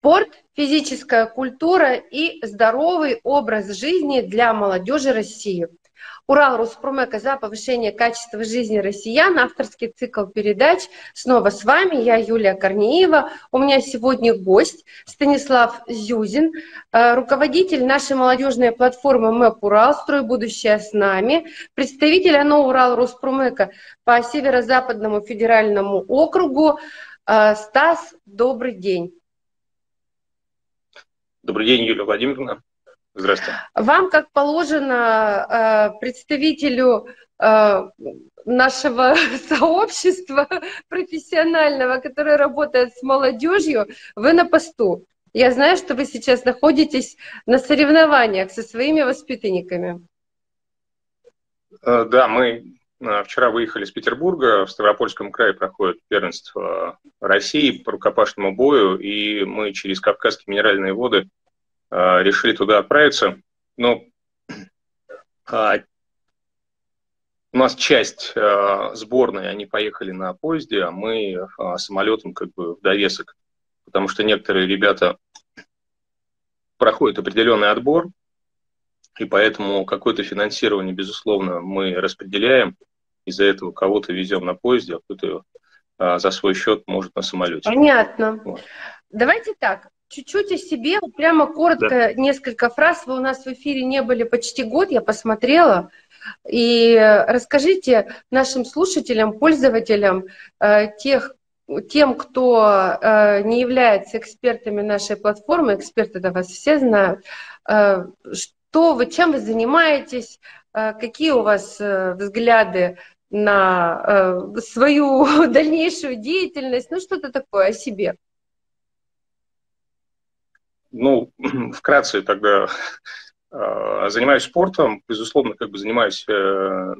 Спорт, физическая культура и здоровый образ жизни для молодежи России. Урал Роспромека за повышение качества жизни россиян. Авторский цикл передач. Снова с вами. Я Юлия Корнеева. У меня сегодня гость Станислав Зюзин, э, руководитель нашей молодежной платформы МЭП Урал «Строй будущее с нами», представитель ОНО Урал Роспромека по Северо-Западному федеральному округу. Э, Стас, добрый день. Добрый день, Юлия Владимировна. Здравствуйте. Вам, как положено, э, представителю э, нашего сообщества профессионального, которое работает с молодежью, вы на посту. Я знаю, что вы сейчас находитесь на соревнованиях со своими воспитанниками. Э, да, мы вчера выехали из Петербурга, в Ставропольском крае проходит первенство России по рукопашному бою, и мы через Кавказские минеральные воды Э, решили туда отправиться. Но а, у нас часть э, сборной, они поехали на поезде, а мы а, самолетом как бы в довесок, потому что некоторые ребята проходят определенный отбор, и поэтому какое-то финансирование, безусловно, мы распределяем. Из-за этого кого-то везем на поезде, а кто-то а, за свой счет может на самолете. Понятно. Вот. Давайте так. Чуть-чуть о себе, прямо коротко, да. несколько фраз. Вы у нас в эфире не были почти год, я посмотрела. И расскажите нашим слушателям, пользователям, э, тех, тем, кто э, не является экспертами нашей платформы, эксперты это вас все знают, э, что вы, чем вы занимаетесь, какие у вас взгляды на свою дальнейшую деятельность, ну что-то такое о себе. Ну, вкратце тогда занимаюсь спортом, безусловно, как бы занимаюсь э,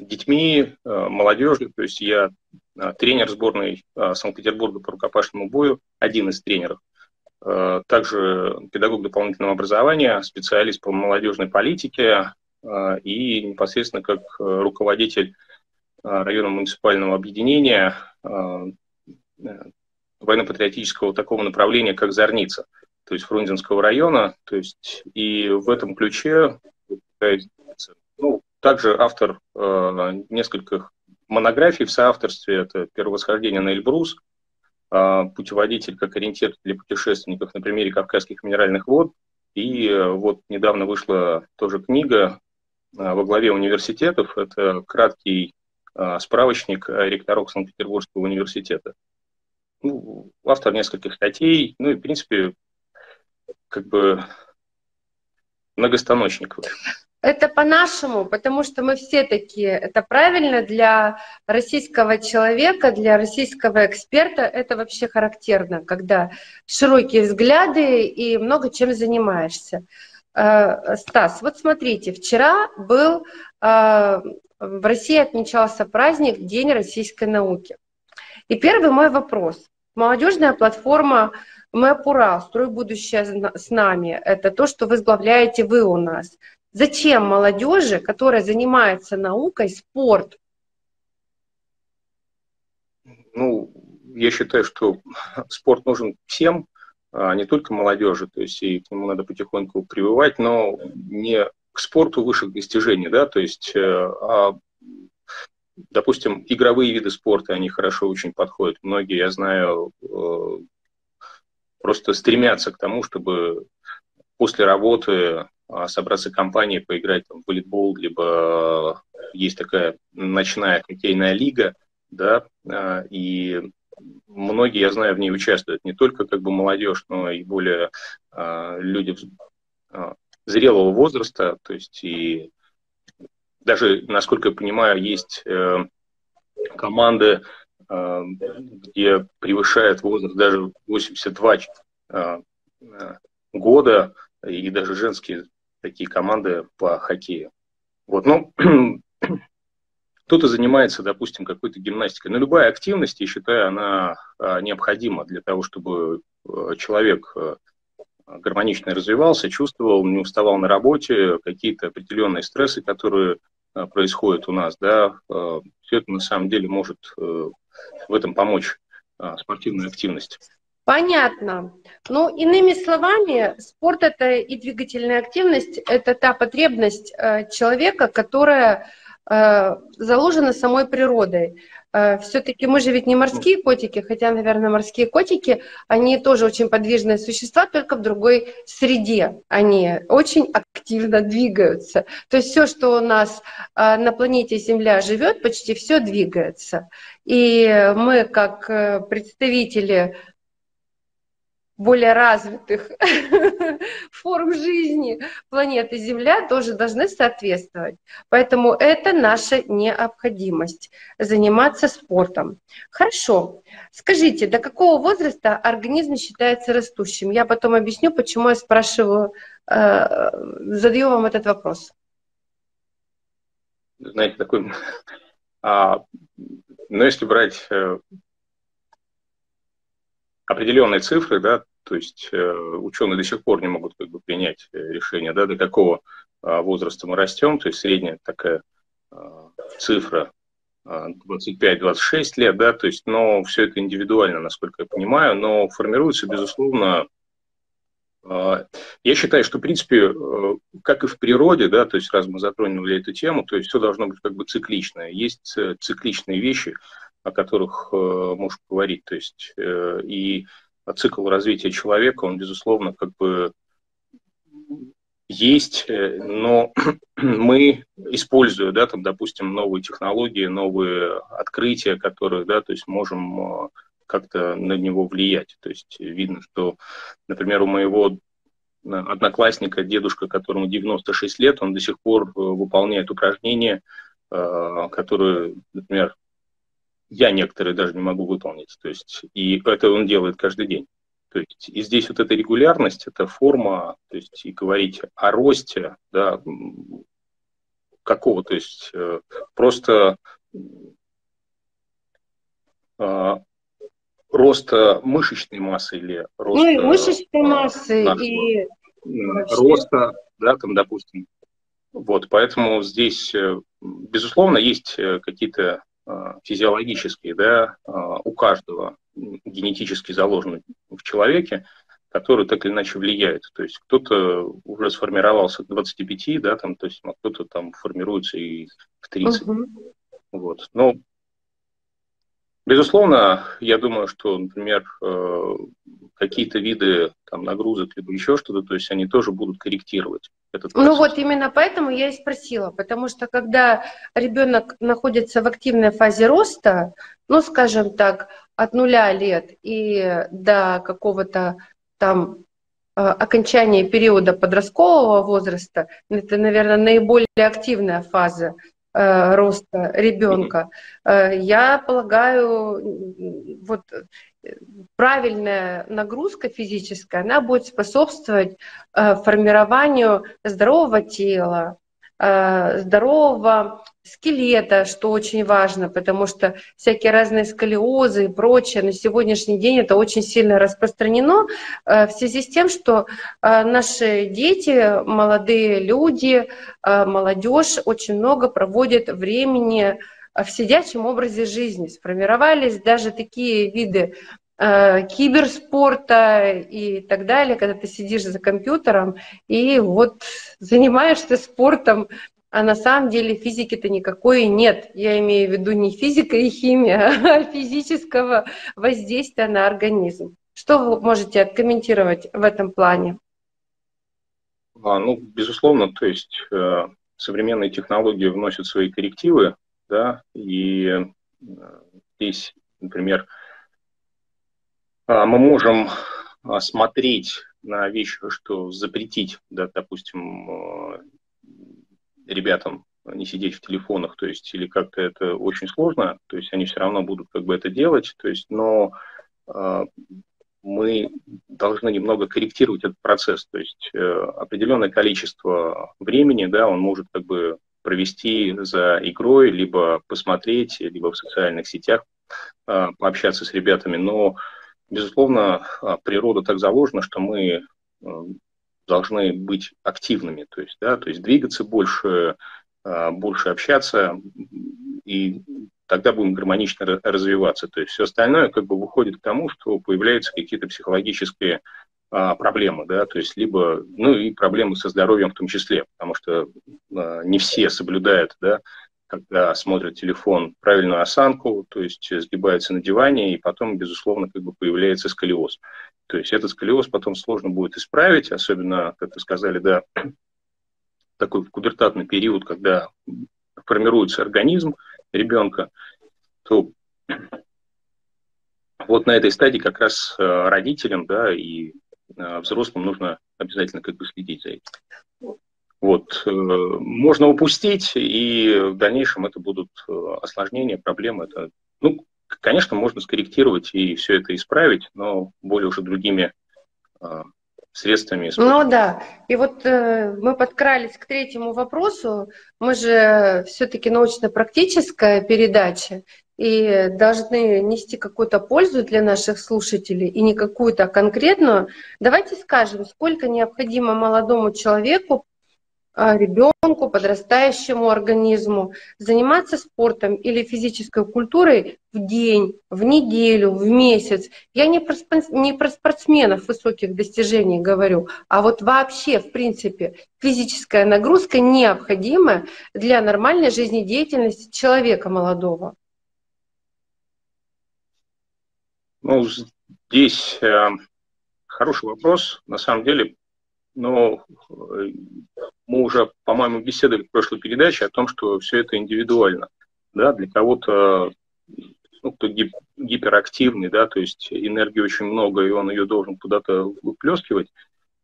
детьми, э, молодежью, то есть я тренер сборной Санкт-Петербурга по рукопашному бою, один из тренеров. Также педагог дополнительного образования, специалист по молодежной политике и непосредственно как руководитель районного муниципального объединения военно-патриотического такого направления, как «Зорница» то есть Фрунзенского района. То есть и в этом ключе ну, также автор э, нескольких монографий в соавторстве. Это «Первосхождение на Эльбрус», э, «Путеводитель как ориентир для путешественников на примере Кавказских минеральных вод». И э, вот недавно вышла тоже книга э, во главе университетов. Это краткий э, справочник ректоров Санкт-Петербургского университета. Ну, автор нескольких статей, ну и, в принципе, как бы многостаночник. Это по-нашему, потому что мы все такие. Это правильно для российского человека, для российского эксперта. Это вообще характерно, когда широкие взгляды и много чем занимаешься. Э, Стас, вот смотрите, вчера был э, в России отмечался праздник День российской науки. И первый мой вопрос. Молодежная платформа Мэпура, «Строй будущее с нами» — это то, что возглавляете вы у нас. Зачем молодежи, которая занимается наукой, спорт? Ну, я считаю, что спорт нужен всем, а не только молодежи, то есть и к нему надо потихоньку прививать, но не к спорту высших достижений, да, то есть, э, а, допустим, игровые виды спорта, они хорошо очень подходят. Многие, я знаю, э, просто стремятся к тому, чтобы после работы собраться компанией, поиграть там, в волейбол, либо есть такая ночная хоккейная лига, да, а, и многие, я знаю, в ней участвуют, не только как бы молодежь, но и более а, люди зрелого возраста, то есть и даже, насколько я понимаю, есть э, команды, где превышает возраст даже 82 а, а, года, и даже женские такие команды по хоккею. Вот, ну, кто-то занимается, допустим, какой-то гимнастикой. Но любая активность, я считаю, она а, необходима для того, чтобы человек гармонично развивался, чувствовал, не уставал на работе, какие-то определенные стрессы, которые происходят у нас, да, все это на самом деле может в этом помочь спортивная активность. Понятно. Ну, иными словами, спорт это и двигательная активность, это та потребность э, человека, которая э, заложена самой природой. Э, Все-таки мы же ведь не морские котики, хотя, наверное, морские котики, они тоже очень подвижные существа, только в другой среде. Они очень активно двигаются. То есть все, что у нас на планете Земля живет, почти все двигается. И мы, как представители более развитых форм жизни планеты Земля тоже должны соответствовать. Поэтому это наша необходимость заниматься спортом. Хорошо. Скажите, до какого возраста организм считается растущим? Я потом объясню, почему я спрашиваю, э, задаю вам этот вопрос. Знаете, такой... А, но если брать э, определенные цифры, да, то есть э, ученые до сих пор не могут как бы принять э, решение, да, до какого э, возраста мы растем, то есть средняя такая э, цифра 25-26 лет, да, то есть, но все это индивидуально, насколько я понимаю, но формируется, безусловно, я считаю, что, в принципе, как и в природе, да, то есть раз мы затронули эту тему, то есть все должно быть как бы цикличное. Есть цикличные вещи, о которых э, можешь говорить. То есть э, и цикл развития человека, он, безусловно, как бы есть, э, но мы, используя, да, там, допустим, новые технологии, новые открытия, которые, да, то есть можем как-то на него влиять. То есть видно, что, например, у моего одноклассника, дедушка, которому 96 лет, он до сих пор выполняет упражнения, которые, например, я некоторые даже не могу выполнить. То есть, и это он делает каждый день. То есть, и здесь вот эта регулярность, эта форма, то есть, и говорить о росте, да, какого, то есть, э, просто э, роста мышечной массы или роста... Ну, и мышечной массы, нашего, и... Роста, да, там, допустим. Вот, поэтому здесь, э, безусловно, есть какие-то Физиологические, да, э, у каждого генетически заложены в человеке, которые так или иначе влияют. То есть кто-то уже сформировался к 25, да, там, то есть а кто-то там формируется и в 30. Угу. Вот. Но Безусловно, я думаю, что, например, э, какие-то виды там, нагрузок либо еще что-то, то есть они тоже будут корректировать этот процесс. Ну вот именно поэтому я и спросила, потому что когда ребенок находится в активной фазе роста, ну, скажем так, от нуля лет и до какого-то там э, окончания периода подросткового возраста, это, наверное, наиболее активная фаза роста ребенка. Э, я полагаю, вот правильная нагрузка физическая, она будет способствовать э, формированию здорового тела, здорового скелета, что очень важно, потому что всякие разные сколиозы и прочее на сегодняшний день это очень сильно распространено э, в связи с тем, что э, наши дети, молодые люди, э, молодежь очень много проводят времени в сидячем образе жизни. Сформировались даже такие виды киберспорта и так далее, когда ты сидишь за компьютером и вот занимаешься спортом а на самом деле физики-то никакой нет. Я имею в виду не физика и химия, а физического воздействия на организм. Что вы можете комментировать в этом плане? А, ну, безусловно, то есть э, современные технологии вносят свои коррективы, да, и э, здесь, например, э, мы можем э, смотреть на вещи, что запретить, да, допустим, э, ребятам не сидеть в телефонах, то есть, или как-то это очень сложно, то есть они все равно будут как бы это делать, то есть, но мы должны немного корректировать этот процесс, то есть э, определенное количество времени, да, он может как бы провести за игрой, либо посмотреть, либо в социальных сетях э, пообщаться с ребятами, но, безусловно, природа так заложена, что мы должны быть активными, то есть, да, то есть двигаться больше, а, больше общаться. И тогда будем гармонично развиваться. То есть все остальное как бы выходит к тому, что появляются какие-то психологические а, проблемы, да, то есть либо, ну и проблемы со здоровьем в том числе, потому что а, не все соблюдают, да, когда смотрят телефон, правильную осанку, то есть сгибается на диване, и потом, безусловно, как бы появляется сколиоз. То есть этот сколиоз потом сложно будет исправить, особенно, как вы сказали, да, такой кубертатный период, когда формируется организм ребенка, то вот на этой стадии как раз э, родителям, да, и Э, взрослым нужно обязательно как бы следить за этим. Вот. Э, можно упустить, и в дальнейшем это будут э, осложнения, проблемы. Это, ну, конечно, можно скорректировать и все это исправить, но более уже другими средствами. Ну да, и вот э, мы подкрались к третьему вопросу. Мы же все-таки научно-практическая передача, и должны нести какую-то пользу для наших слушателей и не какую-то конкретную. Давайте скажем, сколько необходимо молодому человеку, а, ребенку, подрастающему организму заниматься спортом или физической культурой в день, в неделю, в месяц. Я не про, не про спортсменов высоких достижений говорю, а вот вообще, в принципе, физическая нагрузка необходима для нормальной жизнедеятельности человека молодого. Ну, здесь э, хороший вопрос. На самом деле, но э, мы уже, по-моему, беседовали в прошлой передаче о том, что все это индивидуально. Да, для кого-то ну, кто гип гиперактивный, да, то есть энергии очень много, и он ее должен куда-то выплескивать.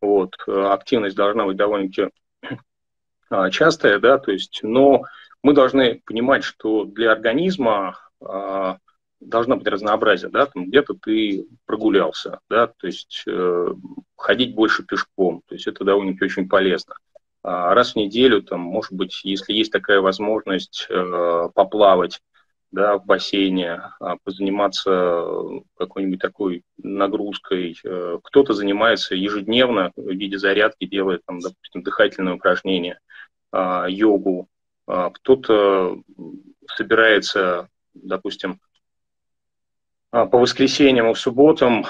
Вот, активность должна быть довольно-таки а, частая, да, то есть, но мы должны понимать, что для организма а, должно быть разнообразие, да, там где-то ты прогулялся, да, то есть э, ходить больше пешком, то есть это довольно-таки очень полезно. А раз в неделю, там, может быть, если есть такая возможность э, поплавать, да, в бассейне, э, позаниматься какой-нибудь такой нагрузкой. Э, кто-то занимается ежедневно в виде зарядки, делает, там, допустим, дыхательные упражнения, э, йогу, э, кто-то собирается, допустим, а, по воскресеньям и субботам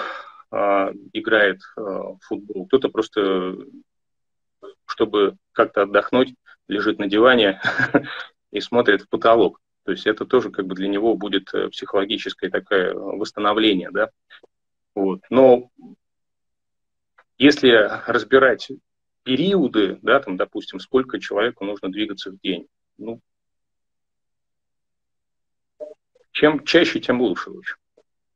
а, играет а, в футбол. Кто-то просто, чтобы как-то отдохнуть, лежит на диване и смотрит в потолок. То есть это тоже как бы для него будет э, психологическое такое восстановление, да. Вот. Но если разбирать периоды, да, там, допустим, сколько человеку нужно двигаться в день, ну, чем чаще, тем лучше, общем.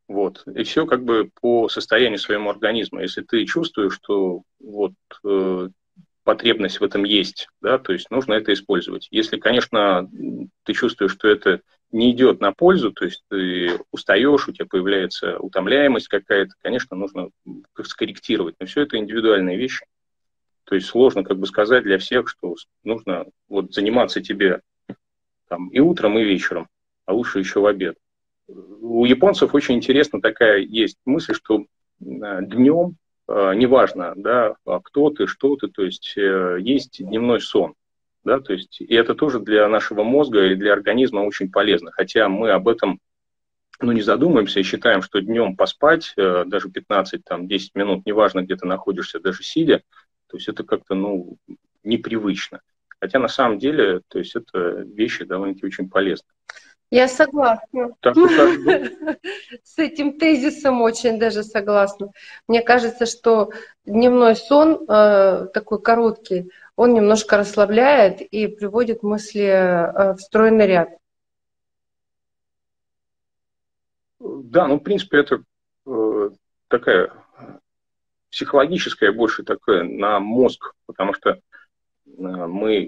Вот. И все как бы по состоянию своему организма. Если ты чувствуешь, что вот э, потребность в этом есть, да, то есть нужно это использовать. Если, конечно, ты чувствуешь, что это не идет на пользу, то есть ты устаешь, у тебя появляется утомляемость какая-то, конечно, нужно скорректировать. Но все это индивидуальные вещи. То есть сложно как бы сказать для всех, что нужно вот заниматься тебе там, и утром, и вечером, а лучше еще в обед у японцев очень интересно такая есть мысль, что днем, э, неважно, да, а кто ты, что ты, то есть э, есть дневной сон. Да, то есть, и это тоже для нашего мозга и для организма очень полезно. Хотя мы об этом ну, не задумываемся и считаем, что днем поспать, э, даже 15-10 минут, неважно, где ты находишься, даже сидя, то есть это как-то ну, непривычно. Хотя на самом деле, то есть это вещи довольно-таки очень полезны. Я согласна. С этим тезисом очень даже согласна. Мне кажется, что дневной сон э, такой короткий, он немножко расслабляет и приводит мысли э, в стройный ряд. Да, ну, в принципе, это э, такая психологическая больше такая на мозг, потому что мы